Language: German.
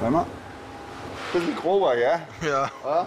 Warte mal. Bisschen grober, gell? Ja. ja?